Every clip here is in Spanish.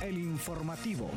El informativo.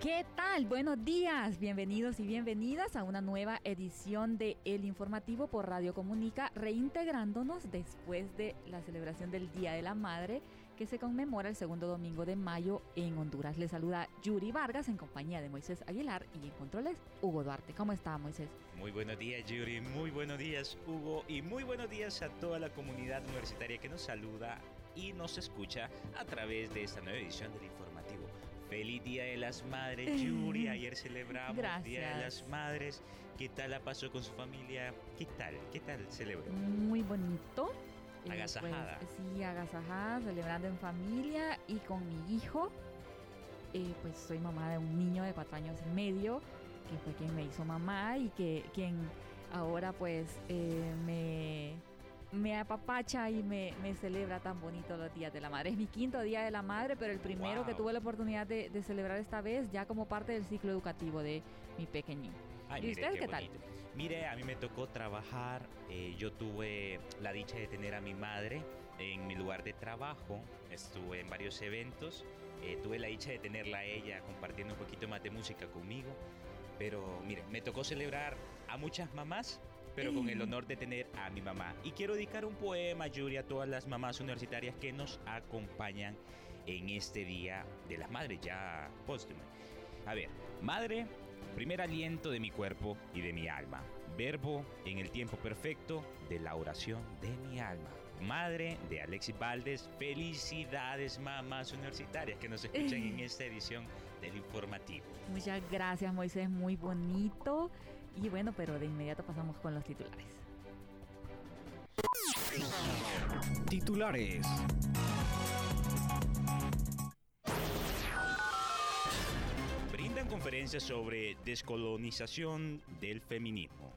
¿Qué tal? Buenos días, bienvenidos y bienvenidas a una nueva edición de El Informativo por Radio Comunica, reintegrándonos después de la celebración del Día de la Madre que se conmemora el segundo domingo de mayo en Honduras. Le saluda Yuri Vargas en compañía de Moisés Aguilar y en controles Hugo Duarte. ¿Cómo está Moisés? Muy buenos días Yuri, muy buenos días Hugo y muy buenos días a toda la comunidad universitaria que nos saluda y nos escucha a través de esta nueva edición del informativo. Feliz Día de las Madres, Yuri. Ayer celebramos el Día de las Madres. ¿Qué tal la pasó con su familia? ¿Qué tal? ¿Qué tal celebró? Muy bonito. Eh, agasajada. Pues, sí, agasajada, celebrando en familia y con mi hijo. Eh, pues soy mamá de un niño de cuatro años y medio, que fue quien me hizo mamá y que quien ahora pues eh, me me apapacha y me, celebra tan bonito los días de la madre. Es mi quinto día de la madre, pero el primero que tuve la oportunidad de, celebrar esta vez ya como parte del ciclo educativo de mi pequeñín. ¿Y usted qué, tal? Mire, a mí me tocó trabajar, eh, yo tuve la dicha de tener a mi madre en mi lugar de trabajo, estuve en varios eventos, eh, tuve la dicha de tenerla a ella compartiendo un poquito más de música conmigo, pero mire, me tocó celebrar a muchas mamás pero con el honor de tener a mi mamá. Y quiero dedicar un poema, Yuri, a todas las mamás universitarias que nos acompañan en este Día de las Madres, ya póstumo. A ver, madre, primer aliento de mi cuerpo y de mi alma. Verbo en el tiempo perfecto de la oración de mi alma. Madre de Alexis Valdés, felicidades mamás universitarias que nos escuchan en esta edición del informativo. Muchas gracias Moisés, muy bonito. Y bueno, pero de inmediato pasamos con los titulares. Titulares. Brindan conferencias sobre descolonización del feminismo.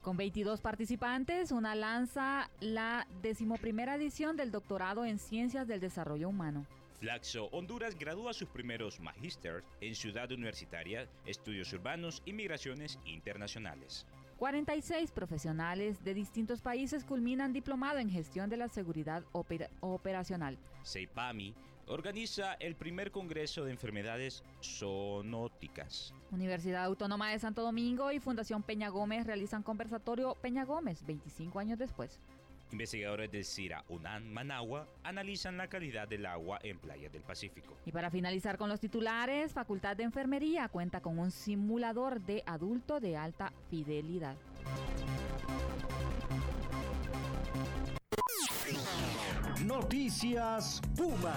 Con 22 participantes, una lanza la decimoprimera edición del doctorado en Ciencias del Desarrollo Humano. Flaxo, Honduras gradúa sus primeros magísteres en Ciudad Universitaria, Estudios Urbanos y Migraciones Internacionales. 46 profesionales de distintos países culminan diplomado en gestión de la seguridad operacional. CEPAMI organiza el primer Congreso de Enfermedades Zoonóticas. Universidad Autónoma de Santo Domingo y Fundación Peña Gómez realizan conversatorio Peña Gómez 25 años después. Investigadores de CIRA UNAM Managua analizan la calidad del agua en playas del Pacífico. Y para finalizar con los titulares, Facultad de Enfermería cuenta con un simulador de adulto de alta fidelidad. Noticias Puma.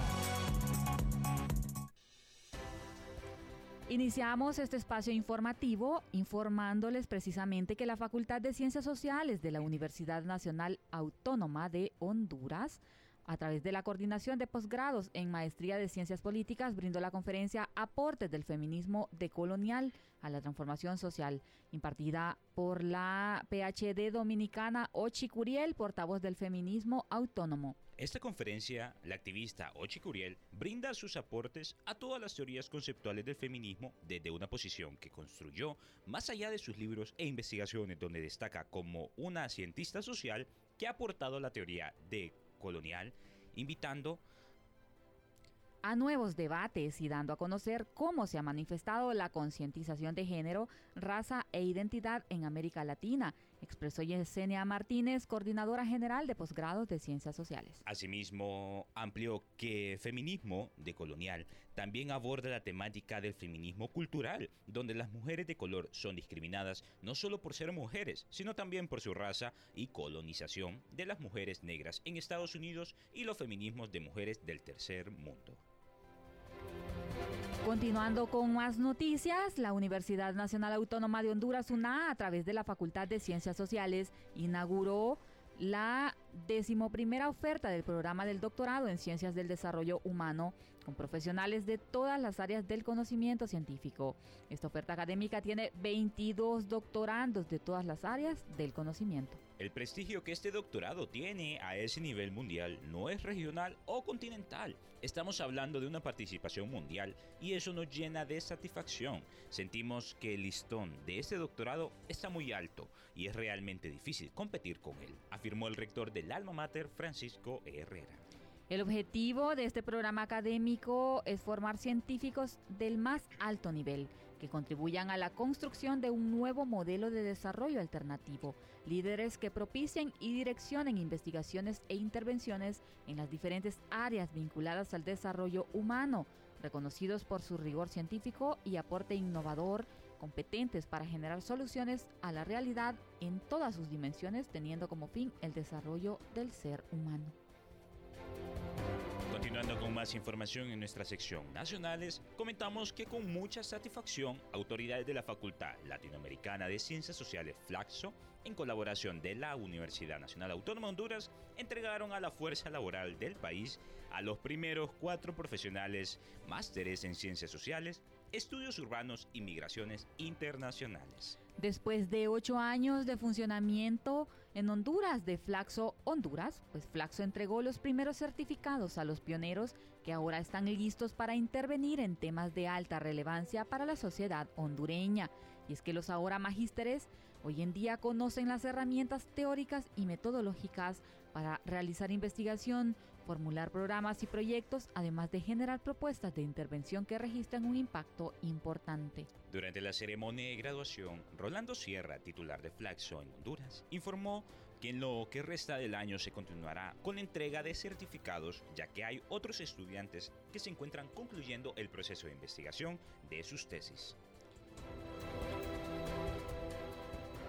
Iniciamos este espacio informativo informándoles precisamente que la Facultad de Ciencias Sociales de la Universidad Nacional Autónoma de Honduras a través de la coordinación de posgrados en Maestría de Ciencias Políticas, brindó la conferencia Aportes del Feminismo Decolonial a la Transformación Social, impartida por la PhD dominicana Ochi Curiel, portavoz del feminismo autónomo. Esta conferencia, la activista Ochi Curiel brinda sus aportes a todas las teorías conceptuales del feminismo desde una posición que construyó más allá de sus libros e investigaciones, donde destaca como una cientista social que ha aportado la teoría de colonial, invitando a nuevos debates y dando a conocer cómo se ha manifestado la concientización de género, raza e identidad en América Latina, expresó Yesenia Martínez, coordinadora general de posgrados de Ciencias Sociales. Asimismo, amplió que feminismo decolonial también aborda la temática del feminismo cultural, donde las mujeres de color son discriminadas no solo por ser mujeres, sino también por su raza y colonización de las mujeres negras en Estados Unidos y los feminismos de mujeres del tercer mundo. Continuando con más noticias, la Universidad Nacional Autónoma de Honduras, UNA, a través de la Facultad de Ciencias Sociales, inauguró la decimoprimera oferta del programa del doctorado en Ciencias del Desarrollo Humano con profesionales de todas las áreas del conocimiento científico. Esta oferta académica tiene 22 doctorandos de todas las áreas del conocimiento. El prestigio que este doctorado tiene a ese nivel mundial no es regional o continental. Estamos hablando de una participación mundial y eso nos llena de satisfacción. Sentimos que el listón de este doctorado está muy alto y es realmente difícil competir con él, afirmó el rector del Alma Mater Francisco Herrera. El objetivo de este programa académico es formar científicos del más alto nivel que contribuyan a la construcción de un nuevo modelo de desarrollo alternativo, líderes que propicien y direccionen investigaciones e intervenciones en las diferentes áreas vinculadas al desarrollo humano, reconocidos por su rigor científico y aporte innovador, competentes para generar soluciones a la realidad en todas sus dimensiones, teniendo como fin el desarrollo del ser humano. Con más información en nuestra sección nacionales, comentamos que con mucha satisfacción, autoridades de la Facultad Latinoamericana de Ciencias Sociales Flaxo, en colaboración de la Universidad Nacional Autónoma de Honduras, entregaron a la fuerza laboral del país a los primeros cuatro profesionales másteres en ciencias sociales, estudios urbanos y migraciones internacionales. Después de ocho años de funcionamiento en Honduras de Flaxo Honduras, pues Flaxo entregó los primeros certificados a los pioneros que ahora están listos para intervenir en temas de alta relevancia para la sociedad hondureña. Y es que los ahora magísteres hoy en día conocen las herramientas teóricas y metodológicas para realizar investigación, formular programas y proyectos, además de generar propuestas de intervención que registran un impacto importante. Durante la ceremonia de graduación, Rolando Sierra, titular de Flaxo en Honduras, informó que en lo que resta del año se continuará con la entrega de certificados, ya que hay otros estudiantes que se encuentran concluyendo el proceso de investigación de sus tesis.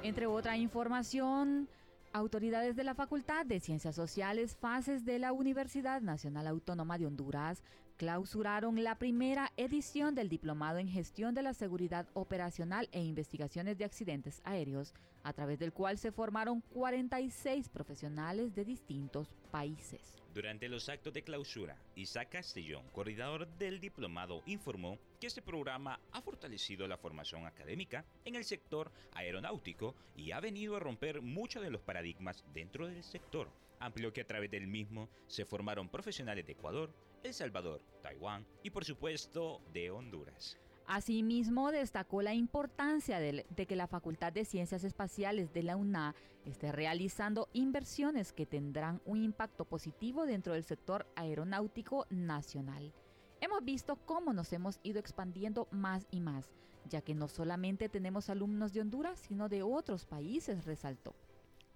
Entre otra información, Autoridades de la Facultad de Ciencias Sociales Fases de la Universidad Nacional Autónoma de Honduras clausuraron la primera edición del Diplomado en Gestión de la Seguridad Operacional e Investigaciones de Accidentes Aéreos, a través del cual se formaron 46 profesionales de distintos países. Durante los actos de clausura, Isaac Castellón, coordinador del diplomado, informó que este programa ha fortalecido la formación académica en el sector aeronáutico y ha venido a romper muchos de los paradigmas dentro del sector. Amplió que a través del mismo se formaron profesionales de Ecuador, El Salvador, Taiwán y por supuesto de Honduras. Asimismo, destacó la importancia de, que la Facultad de Ciencias Espaciales de la UNA esté realizando inversiones que tendrán un impacto positivo dentro del sector aeronáutico nacional. Hemos visto cómo nos hemos ido expandiendo más y más, ya que no solamente tenemos alumnos de Honduras, sino de otros países, resaltó.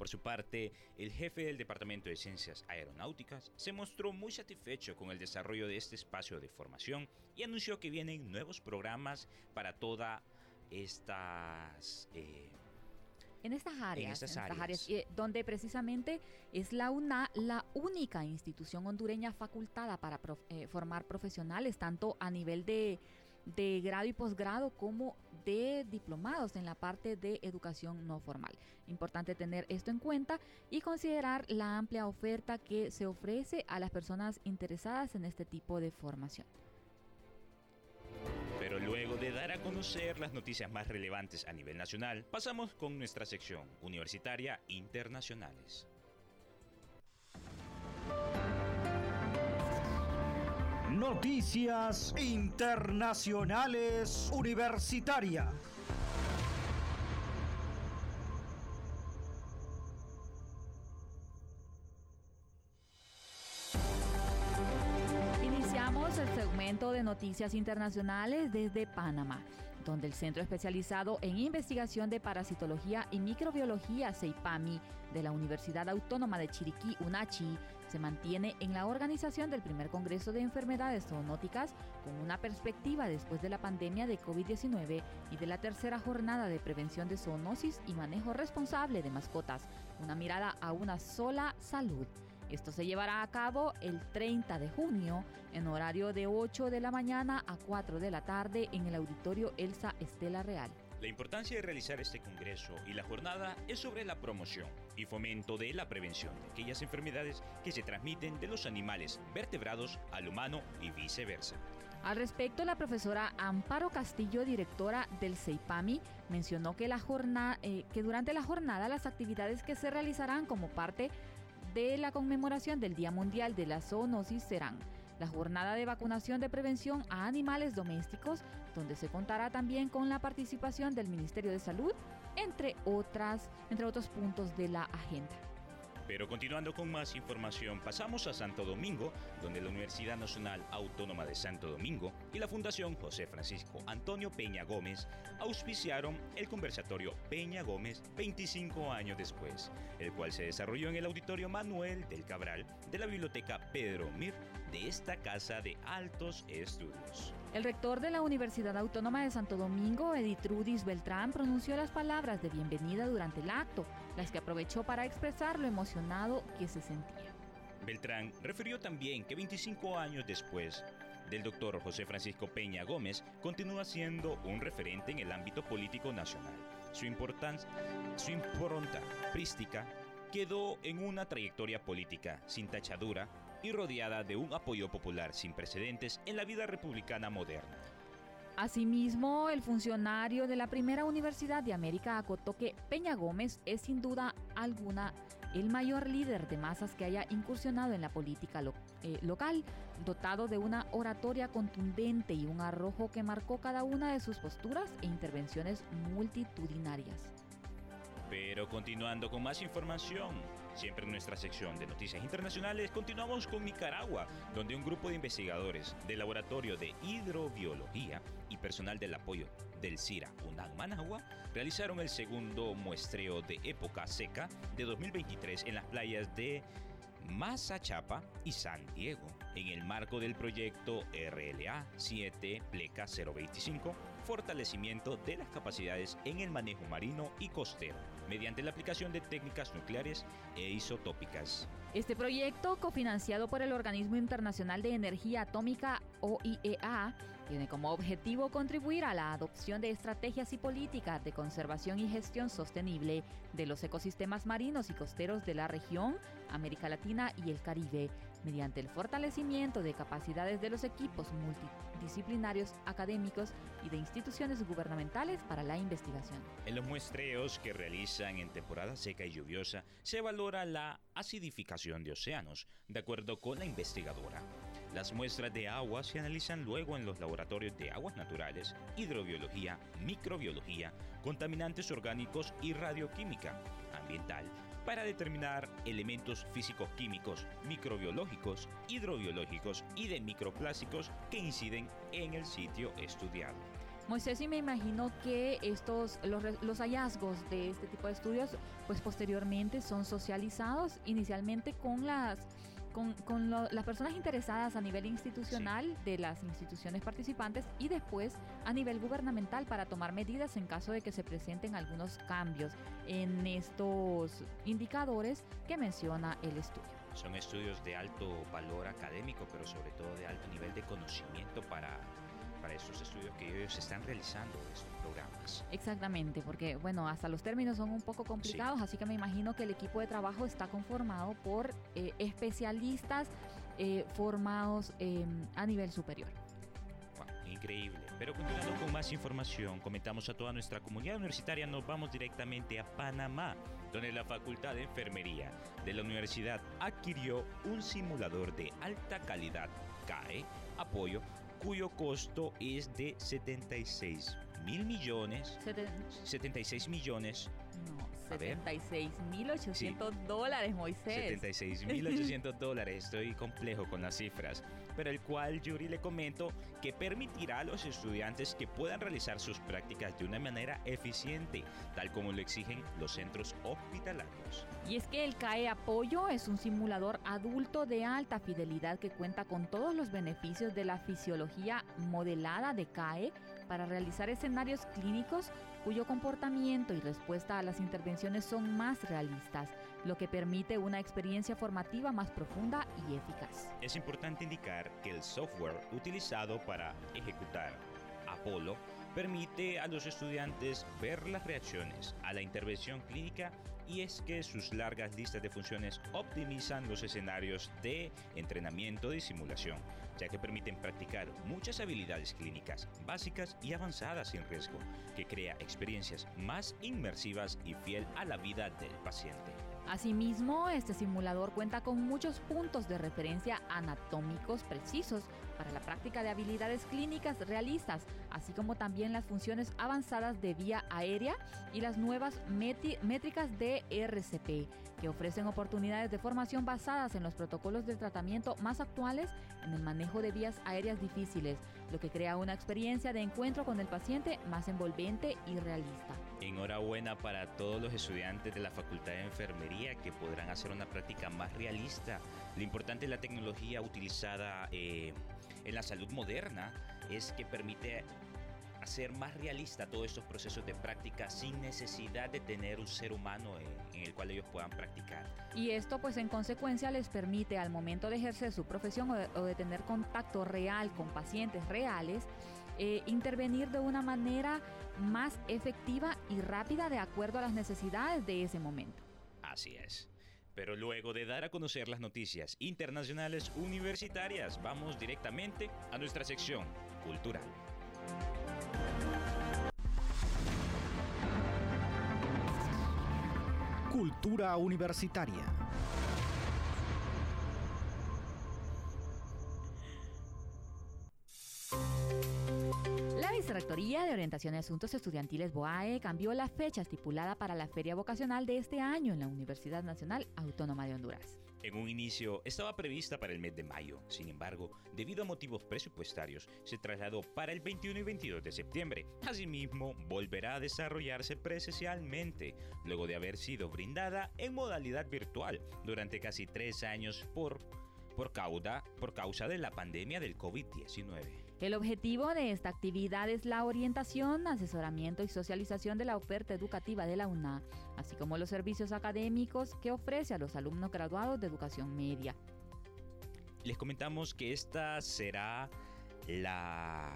Por su parte, el jefe del Departamento de Ciencias Aeronáuticas se mostró muy satisfecho con el desarrollo de este espacio de formación y anunció que vienen nuevos programas para todas estas... Eh, en estas áreas, en estas áreas. Eh, donde precisamente es la UNA la única institución hondureña facultada para eh, formar profesionales, tanto a nivel de, de grado y posgrado como de diplomados en la parte de educación no formal. Importante tener esto en cuenta y considerar la amplia oferta que se ofrece a las personas interesadas en este tipo de formación. Pero luego de dar a conocer las noticias más relevantes a nivel nacional, pasamos con nuestra sección universitaria internacionales. Noticias Internacionales Universitaria. Iniciamos el segmento de noticias internacionales desde Panamá donde el Centro Especializado en Investigación de Parasitología y Microbiología, CEIPAMI, de la Universidad Autónoma de Chiriquí, UNACHI, se mantiene en la organización del primer Congreso de Enfermedades Zoonóticas con una perspectiva después de la pandemia de COVID-19 y de la tercera jornada de prevención de zoonosis y manejo responsable de mascotas, una mirada a una sola salud. Esto se llevará a cabo el 30 de junio en horario de 8 de la mañana a 4 de la tarde en el auditorio Elsa Estela Real. La importancia de realizar este congreso y la jornada es sobre la promoción y fomento de la prevención de aquellas enfermedades que se transmiten de los animales vertebrados al humano y viceversa. Al respecto, la profesora Amparo Castillo, directora del CEIPAMI, mencionó que, la jornada, eh, que durante la jornada las actividades que se realizarán como parte de la conmemoración del Día Mundial de la Zoonosis serán la jornada de vacunación de prevención a animales domésticos, donde se contará también con la participación del Ministerio de Salud, entre, otras, entre otros puntos de la agenda. Pero continuando con más información, pasamos a Santo Domingo, donde la Universidad Nacional Autónoma de Santo Domingo y la Fundación José Francisco Antonio Peña Gómez auspiciaron el conversatorio Peña Gómez 25 años después, el cual se desarrolló en el Auditorio Manuel del Cabral de la Biblioteca Pedro Mir de esta Casa de Altos Estudios. El rector de la Universidad Autónoma de Santo Domingo, Editrudis Beltrán, pronunció las palabras de bienvenida durante el acto, las que aprovechó para expresar lo emocionado que se sentía. Beltrán refirió también que 25 años después del doctor José Francisco Peña Gómez continúa siendo un referente en el ámbito político nacional. Su importancia, su impronta prística quedó en una trayectoria política sin tachadura y rodeada de un apoyo popular sin precedentes en la vida republicana moderna. Asimismo, el funcionario de la primera universidad de América acotó que Peña Gómez es sin duda alguna el mayor líder de masas que haya incursionado en la política eh, local, dotado de una oratoria contundente y un arrojo que marcó cada una de sus posturas e intervenciones multitudinarias. Pero continuando con más información, siempre en nuestra sección de noticias internacionales, continuamos con Nicaragua, donde un grupo de investigadores del Laboratorio de Hidrobiología y personal del apoyo del CIRA UNAM Managua realizaron el segundo muestreo de época seca de 2023 en las playas de Mazachapa y San Diego, en el marco del proyecto RLA 7 Pleca 025, fortalecimiento de las capacidades en el manejo marino y costero, mediante la aplicación de técnicas nucleares e isotópicas. Este proyecto, cofinanciado por el Organismo Internacional de Energía Atómica OIEA, tiene como objetivo contribuir a la adopción de estrategias y políticas de conservación y gestión sostenible de los ecosistemas marinos y costeros de la región, América Latina y el Caribe, mediante el fortalecimiento de capacidades de los equipos multidisciplinarios académicos y de instituciones gubernamentales para la investigación. En los muestreos que realizan en temporada seca y lluviosa se valora la acidificación de océanos, de acuerdo con la investigadora. Las muestras de agua se analizan luego en los laboratorios de aguas naturales, hidrobiología, microbiología, contaminantes orgánicos y radioquímica ambiental para determinar elementos físicos químicos, microbiológicos, hidrobiológicos y de microplásticos que inciden en el sitio estudiado. Moisés, y me imagino que estos, los, los, hallazgos de este tipo de estudios, pues posteriormente son socializados inicialmente con las con, con las personas interesadas a nivel institucional de las instituciones participantes y después a nivel gubernamental para tomar medidas en caso de que se presenten algunos cambios en estos indicadores que menciona el estudio. Son estudios de alto valor académico, pero sobre todo de alto nivel de conocimiento para para estos estudios que ellos están realizando, estos programas. Exactamente, porque bueno, hasta los términos son un poco complicados, así que me imagino que el equipo de trabajo está conformado por eh, especialistas eh, formados em, a nivel superior. increíble. Pero continuando con más información, comentamos a toda nuestra comunidad universitaria, nos vamos directamente a Panamá, donde la Facultad de Enfermería de la universidad adquirió un simulador de alta calidad CAE, apoyo cuyo costo es de 76 mil millones. 76 millones. No, 76 mil 800 dólares, Moisés. 76 mil 800 dólares, estoy complejo con las cifras pero el cual Yuri le comento que permitirá a los estudiantes que puedan realizar sus prácticas de una manera eficiente, tal como lo exigen los centros hospitalarios. Y es que el CAE Apoyo es un simulador adulto de alta fidelidad que cuenta con todos los beneficios de la fisiología modelada de CAE para realizar escenarios clínicos cuyo comportamiento y respuesta a las intervenciones son más realistas, lo que permite una experiencia formativa más profunda y eficaz. Es importante indicar que el software utilizado para ejecutar Apolo permite a los estudiantes ver las reacciones a la intervención clínica y es que sus largas listas de funciones optimizan los escenarios de entrenamiento y simulación, ya que permiten practicar muchas habilidades clínicas básicas y avanzadas sin riesgo, que crea experiencias más inmersivas y fiel a la vida del paciente. Asimismo, este simulador cuenta con muchos puntos de referencia anatómicos precisos para la práctica de habilidades clínicas realistas, así como también las funciones avanzadas de vía aérea y las nuevas métricas de RCP, que ofrecen oportunidades de formación basadas en los protocolos de tratamiento más actuales en el manejo de vías aéreas difíciles, lo que crea una experiencia de encuentro con el paciente más envolvente y realista. Enhorabuena para todos los estudiantes de la Facultad de Enfermería que podrán hacer una práctica más realista. Lo importante de la tecnología utilizada eh, en la salud moderna es que permite hacer más realista todos estos procesos de práctica sin necesidad de tener un ser humano en, el cual ellos puedan practicar. Y esto pues en consecuencia les permite al momento de ejercer su profesión o de, tener contacto real con pacientes reales, eh, intervenir de una manera más efectiva y rápida de acuerdo a las necesidades de ese momento. Así es. Pero luego de dar a conocer las noticias internacionales universitarias, vamos directamente a nuestra sección cultural. Cultura universitaria. La Vicerrectoría de Orientación y Asuntos Estudiantiles BOAE cambió la fecha estipulada para la feria vocacional de este año en la Universidad Nacional Autónoma de Honduras. En un inicio estaba prevista para el mes de mayo, sin embargo, debido a motivos presupuestarios, se trasladó para el 21 y 22 de septiembre. Asimismo, volverá a desarrollarse presencialmente, luego de haber sido brindada en modalidad virtual durante casi tres años por, por, causa, por causa de la pandemia del COVID-19. El objetivo de esta actividad es la orientación, asesoramiento y socialización de la oferta educativa de la UNA, así como los servicios académicos que ofrece a los alumnos graduados de educación media. Les comentamos que esta será la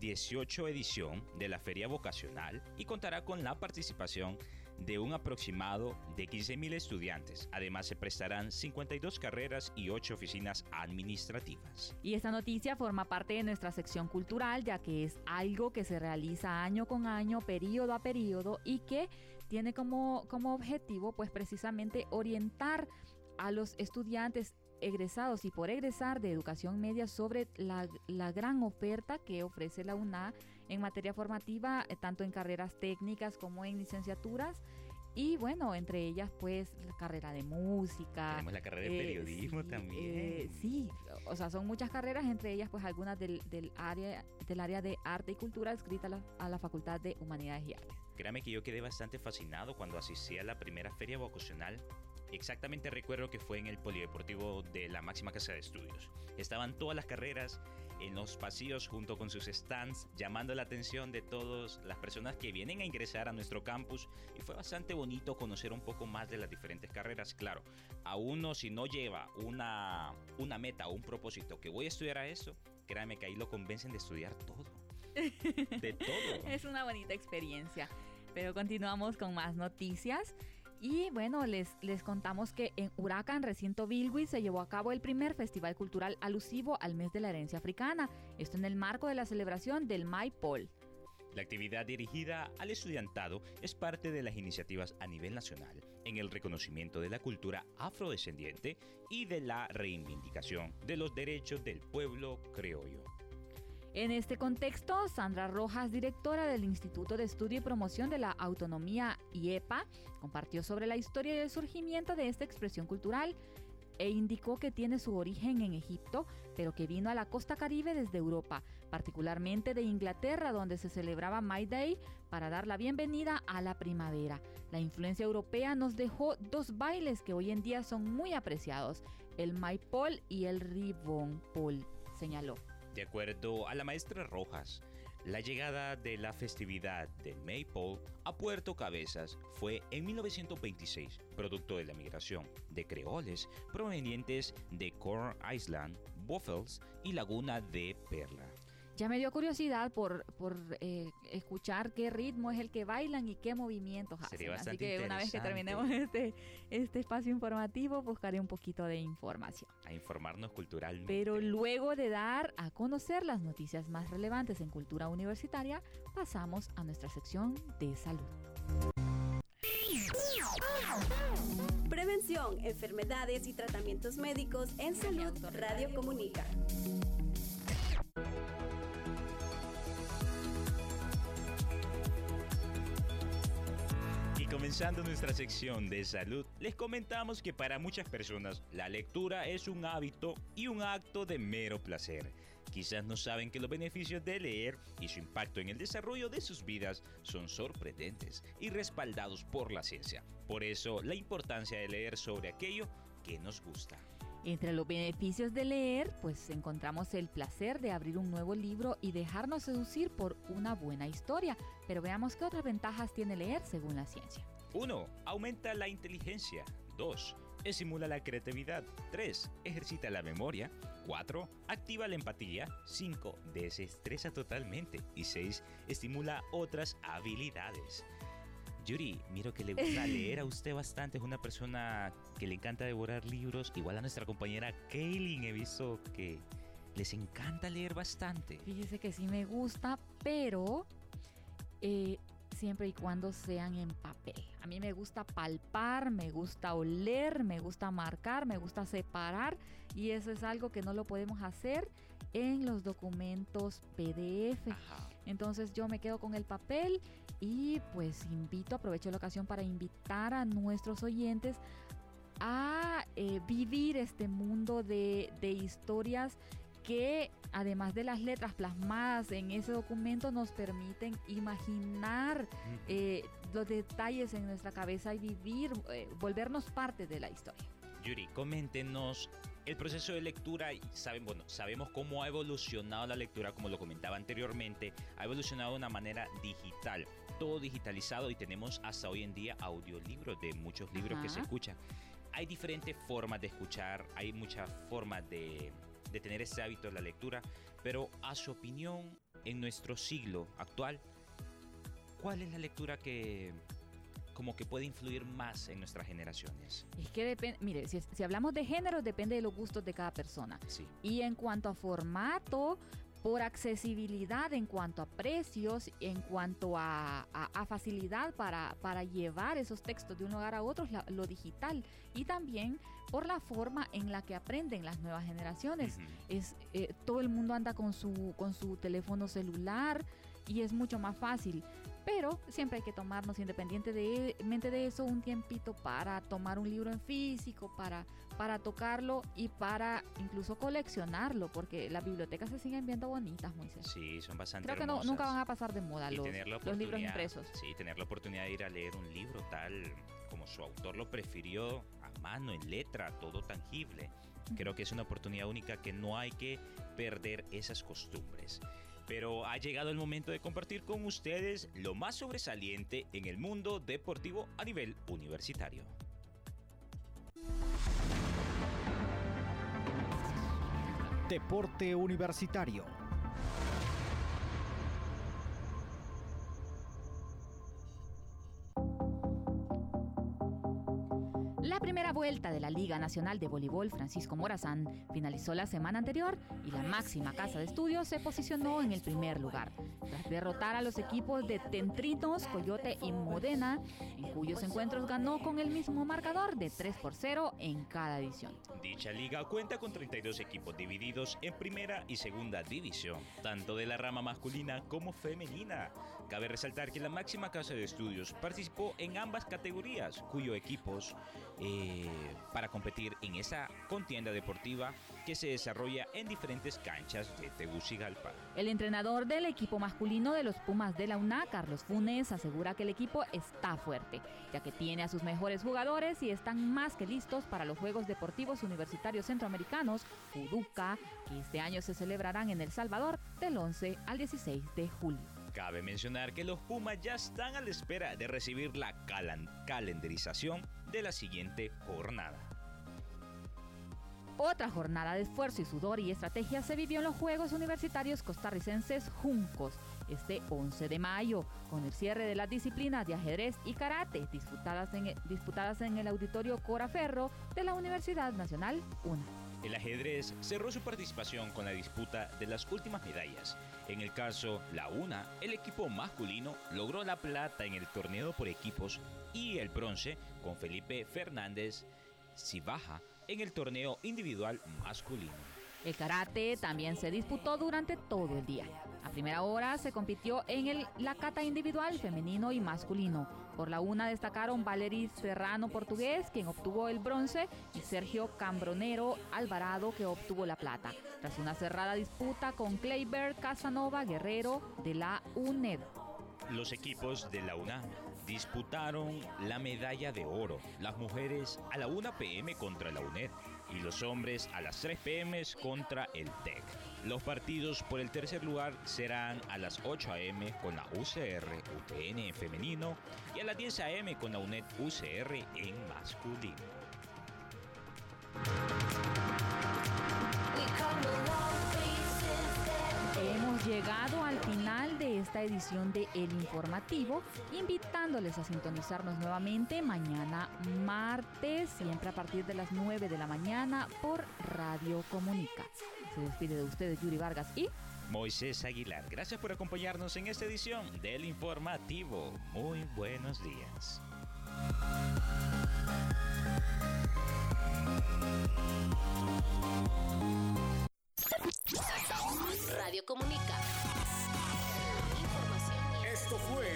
18 edición de la Feria Vocacional y contará con la participación de un aproximado de 15.000 estudiantes. Además, se prestarán 52 carreras y 8 oficinas administrativas. Y esta noticia forma parte de nuestra sección cultural, ya que es algo que se realiza año con año, periodo a periodo, y que tiene como, como objetivo, pues precisamente orientar a los estudiantes egresados y por egresar de educación media sobre la, la gran oferta que ofrece la UNA en materia formativa, eh, tanto en carreras técnicas como en licenciaturas. Y bueno, entre ellas pues la carrera de música. Tenemos la carrera de eh, periodismo también. Eh, sí, o sea, son muchas carreras, entre ellas pues algunas del, del área, del área de arte y cultura escrita a la, a la Facultad de Humanidades y Artes. Créame que yo quedé bastante fascinado cuando asistí a la primera feria vocacional Exactamente recuerdo que fue en el polideportivo de la máxima casa de estudios. Estaban todas las carreras en los pasillos junto con sus stands, llamando la atención de todas las personas que vienen a ingresar a nuestro campus y fue bastante bonito conocer un poco más de las diferentes carreras. Claro, a uno si no lleva una, una meta o un propósito que voy a estudiar a eso, créanme que ahí lo convencen de estudiar todo. De todo. es una bonita experiencia. Pero continuamos con más noticias. Y bueno, les, les contamos que en Huracán, recinto Bilwi, se llevó a cabo el primer festival cultural alusivo al mes de la herencia africana, esto en el marco de la celebración del Maipol. La actividad dirigida al estudiantado es parte de las iniciativas a nivel nacional en el reconocimiento de la cultura afrodescendiente y de la reivindicación de los derechos del pueblo criollo. En este contexto, Sandra Rojas, directora del Instituto de Estudio y Promoción de la Autonomía IEPA, compartió sobre la historia y el surgimiento de esta expresión cultural e indicó que tiene su origen en Egipto, pero que vino a la costa caribe desde Europa, particularmente de Inglaterra, donde se celebraba May Day para dar la bienvenida a la primavera. La influencia europea nos dejó dos bailes que hoy en día son muy apreciados, el Maypole y el Pole, señaló. De acuerdo a la maestra Rojas, la llegada de la festividad de Maypole a Puerto Cabezas fue en 1926, producto de la migración de creoles provenientes de Corn Island, Buffels y Laguna de Perla. Ya me dio curiosidad por, por eh, escuchar qué ritmo es el que bailan y qué movimientos hacen. Así que una vez que terminemos este, este espacio informativo, buscaré un poquito de información. A informarnos culturalmente. Pero luego de dar a conocer las noticias más relevantes en cultura universitaria, pasamos a nuestra sección de salud. Prevención, enfermedades y tratamientos médicos en salud Radio Comunica. Comenzando nuestra sección de salud, les comentamos que para muchas personas la lectura es un hábito y un acto de mero placer. Quizás no saben que los beneficios de leer y su impacto en el desarrollo de sus vidas son sorprendentes y respaldados por la ciencia. Por eso, la importancia de leer sobre aquello que nos gusta. Entre los beneficios de leer, pues encontramos el placer de abrir un nuevo libro y dejarnos seducir por una buena historia. Pero veamos qué otras ventajas tiene leer según la ciencia. 1. Aumenta la inteligencia. 2. Estimula la creatividad. 3. Ejercita la memoria. 4. Activa la empatía. 5. Desestresa totalmente. Y 6. Estimula otras habilidades. Yuri, miro que le gusta leer a usted bastante. Es una persona que le encanta devorar libros. Igual a nuestra compañera Kaylin he visto que les encanta leer bastante. Fíjese que sí me gusta, pero eh, siempre y cuando sean en papel. A mí me gusta palpar, me gusta oler, me gusta marcar, me gusta separar y eso es algo que no lo podemos hacer en los documentos PDF. Entonces yo me quedo con el papel y pues invito, aprovecho la ocasión para invitar a nuestros oyentes a eh, vivir este mundo de, historias que además de las letras plasmadas en ese documento nos permiten imaginar eh, los detalles en nuestra cabeza y vivir, eh, volvernos parte de la historia. Yuri, coméntenos el proceso de lectura, saben, bueno, sabemos cómo ha evolucionado la lectura, como lo comentaba anteriormente, ha evolucionado de una manera digital, todo digitalizado y tenemos hasta hoy en día audiolibros de muchos libros que se escuchan. Hay diferentes formas de escuchar, hay muchas formas de, de tener ese hábito de la lectura, pero a su opinión, en nuestro siglo actual, ¿cuál es la lectura que como que puede influir más en nuestras generaciones? Es que depende, mire, si, hablamos de género, depende de los gustos de cada persona. Sí. Y en cuanto a formato, por accesibilidad, en cuanto a precios, en cuanto a, facilidad para, para, llevar esos textos de un lugar a otro, lo digital. Y también por la forma en la que aprenden las nuevas generaciones. es, eh, todo el mundo anda con su, con su teléfono celular y es mucho más fácil. Pero siempre hay que tomarnos, independientemente de eso, un tiempito para tomar un libro en físico, para, para tocarlo y para incluso coleccionarlo, porque las bibliotecas se siguen viendo bonitas, Moisés. Sí, son bastante Creo que no, nunca van a pasar de moda los, los libros impresos. Sí, tener la oportunidad de ir a leer un libro tal como su autor lo prefirió, a mano, en letra, todo tangible. Creo que es una oportunidad única que no hay que perder esas costumbres pero ha llegado el momento de compartir con ustedes lo más sobresaliente en el mundo deportivo a nivel universitario. Deporte Universitario la Liga Nacional de Voleibol Francisco Morazán finalizó la semana anterior y la máxima casa de estudios se posicionó en el primer lugar, tras derrotar a los equipos de Tentrinos, Coyote y Modena, en cuyos encuentros ganó con el mismo marcador de 3 por 0 en cada edición. Dicha liga cuenta con 32 equipos divididos en primera y segunda división, tanto de la rama masculina como femenina. Cabe resaltar que la máxima casa de estudios participó en ambas categorías, cuyos equipos eh, para competir en esa contienda deportiva que se desarrolla en diferentes canchas de Tegucigalpa. El entrenador del equipo masculino de los Pumas de la UNA, Carlos Funes, asegura que el equipo está fuerte, ya que tiene a sus mejores jugadores y están más que listos para los Juegos Deportivos Universitarios Centroamericanos, UDUCA, que este año se celebrarán en El Salvador del 11 al 16 de julio. Cabe mencionar que los Pumas ya están a la espera de recibir la calendarización de la siguiente jornada. Otra jornada de esfuerzo y sudor y estrategia se vivió en los Juegos Universitarios Costarricenses Juncos este 11 de mayo, con el cierre de las disciplinas de ajedrez y karate disputadas en, disputadas en el auditorio Cora Ferro de la Universidad Nacional UNA. El ajedrez cerró su participación con la disputa de las últimas medallas. En el caso La UNA, el equipo masculino logró la plata en el torneo por equipos y el bronce con Felipe Fernández Sibaja en el torneo individual masculino. El karate también se disputó durante todo el día. A primera hora se compitió en el, la cata individual femenino y masculino. Por la una destacaron Valery Serrano Portugués, quien obtuvo el bronce, y Sergio Cambronero Alvarado, que obtuvo la plata. Tras una cerrada disputa con Kleiber Casanova Guerrero de la UNED. Los equipos de la UNAM disputaron la medalla de oro, las mujeres a la 1 pm contra la UNED y los hombres a las 3 pm contra el TEC. Los partidos por el tercer lugar serán a las 8 am con la UCR UTN en femenino y a las 10 am con la UNED UCR en masculino. Hemos llegado al final de esta edición de El Informativo, invitándoles a sintonizarnos nuevamente mañana martes, siempre a partir de las 9 de la mañana por Radio Comunica. Se despide de ustedes Yuri Vargas y Moisés Aguilar. Gracias por acompañarnos en esta edición del Informativo. Muy buenos días. Radio Comunica. Esto fue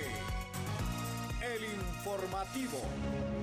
El Informativo.